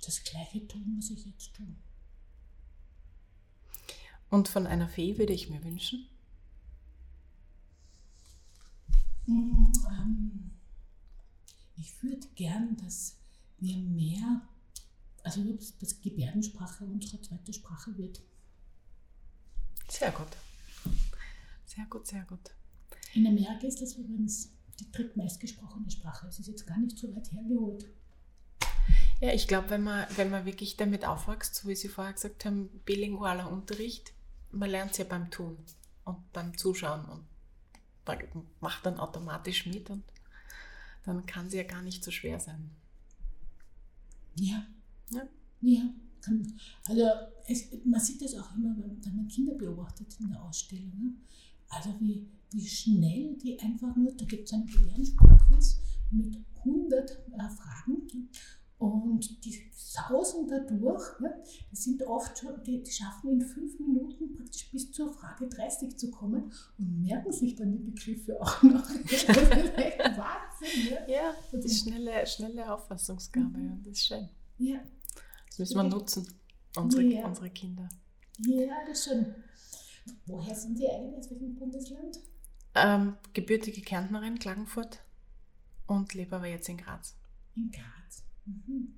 Das Gleiche tun, was ich jetzt tue. Und von einer Fee würde ich mir wünschen? Mm, ähm, ich würde gern, dass wir mehr, also dass Gebärdensprache unsere zweite Sprache wird. Sehr gut. Sehr gut, sehr gut. In Amerika ist das übrigens die drittmeistgesprochene Sprache. Es ist jetzt gar nicht so weit hergeholt. Ja, ich glaube, wenn man, wenn man wirklich damit aufwächst, so wie Sie vorher gesagt haben, bilingualer Unterricht, man lernt es ja beim Tun und beim Zuschauen und macht dann automatisch mit und dann kann es ja gar nicht so schwer sein. Ja. Ja. ja. Also es, man sieht das auch immer, wenn man Kinder beobachtet in der Ausstellung. Ne? Also wie, wie schnell die einfach nur, da gibt es einen Gebärdensprachquiz mit 100 äh, Fragen und die sausen da durch. Ja. Das sind oft schon, die, die, schaffen in fünf Minuten praktisch bis zur Frage 30 zu kommen und merken sich dann die Begriffe auch noch. Das ist echt Wahnsinn. Ja, ja das ist schnelle, schnelle Auffassungsgabe mhm. und das ist schön. Ja. Das müssen wir nutzen, unsere, ja. unsere Kinder. Ja, das ist schön. Woher sind Sie eigentlich? Aus welchem Bundesland? Ähm, gebürtige Kärntnerin, Klagenfurt und lebe aber jetzt in Graz. In Graz. Mhm.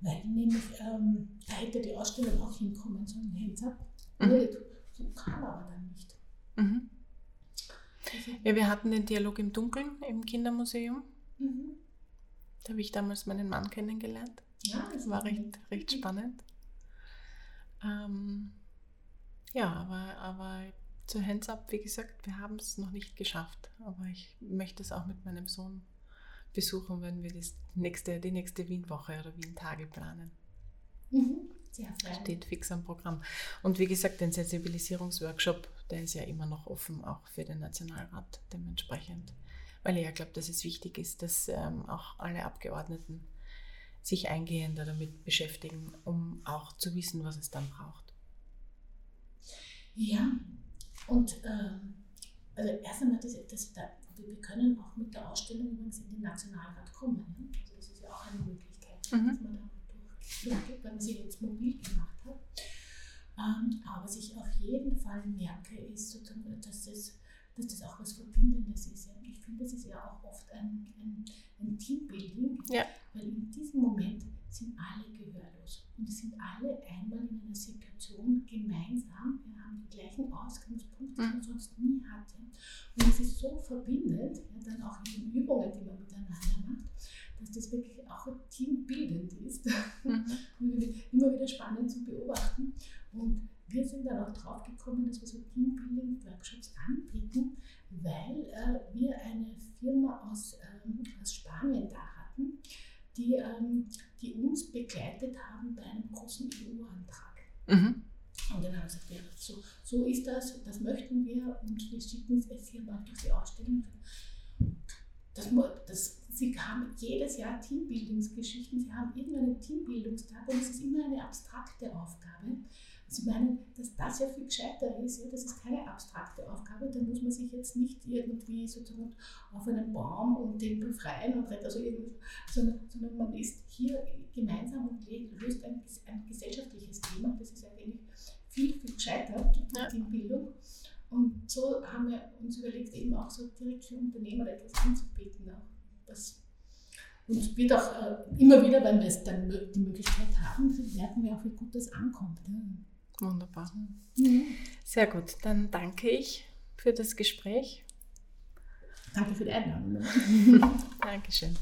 Weil nämlich, ähm, da hätte die Ausstellung auch hinkommen, so ein Hands-up. Mhm. So kam aber dann nicht. Mhm. Ja, wir hatten den Dialog im Dunkeln im Kindermuseum. Mhm. Da habe ich damals meinen Mann kennengelernt. Ja, das war recht, recht spannend. Ähm, ja, aber, aber zu Hands Up, wie gesagt, wir haben es noch nicht geschafft. Aber ich möchte es auch mit meinem Sohn besuchen, wenn wir das nächste, die nächste Wien-Woche oder Wien-Tage planen. Mhm. Sehr Steht fix am Programm. Und wie gesagt, den Sensibilisierungsworkshop, der ist ja immer noch offen, auch für den Nationalrat dementsprechend. Weil ich ja glaube, dass es wichtig ist, dass ähm, auch alle Abgeordneten sich eingehender damit beschäftigen, um auch zu wissen, was es dann braucht. Ja, und ähm, also erst einmal, das, das, da, wir können auch mit der Ausstellung übrigens in den Nationalrat kommen. Ne? Also das ist ja auch eine Möglichkeit, mhm. dass man da durch. wenn man sie jetzt mobil gemacht hat. Ähm, aber was ich auf jeden Fall merke, ist, sozusagen, dass, das, dass das auch was Verbindendes ist. Ja. Ich finde, das ist ja auch oft ein, ein, ein Teambuilding, ja. weil in diesem Moment sind alle gehörlos. Und es sind alle einmal in einer Situation gemeinsam, gleichen Ausgangspunkt, den man mhm. sonst nie hatte. Und es ist so verbindend, ja, dann auch in den Übungen, die man miteinander macht, dass das wirklich auch teambildend ist. Mhm. immer wieder spannend zu beobachten. Und wir sind dann auch drauf gekommen, dass wir so Teambuilding-Workshops anbieten, weil äh, wir eine Firma aus, ähm, aus Spanien da hatten, die, ähm, die uns begleitet haben bei einem großen EU-Antrag. Mhm. Und dann haben wir gesagt, ja, so, so ist das, das möchten wir und wir schicken es hier mal durch die Ausstellung. Das, das, sie haben jedes Jahr Teambuildingsgeschichten, sie haben irgendeinen Teambildungstag und es ist immer eine abstrakte Aufgabe. Sie meinen, dass das ja viel gescheiter ist, ja, das ist keine abstrakte Aufgabe, da muss man sich jetzt nicht irgendwie sozusagen auf einen Baum und den befreien und also sondern, sondern man ist hier gemeinsam und löst ein, ein gesellschaftliches Thema, das ist eigentlich viel, viel gescheiter, die ja. Teambildung. Und so haben wir uns überlegt, eben auch so direkt für Unternehmer etwas anzubieten. Auch das und wird auch äh, immer wieder, wenn wir es dann die Möglichkeit haben, merken wir auch, wie gut das ankommt. Ja. Wunderbar. Mhm. Sehr gut, dann danke ich für das Gespräch. Danke für die Einladung. Dankeschön.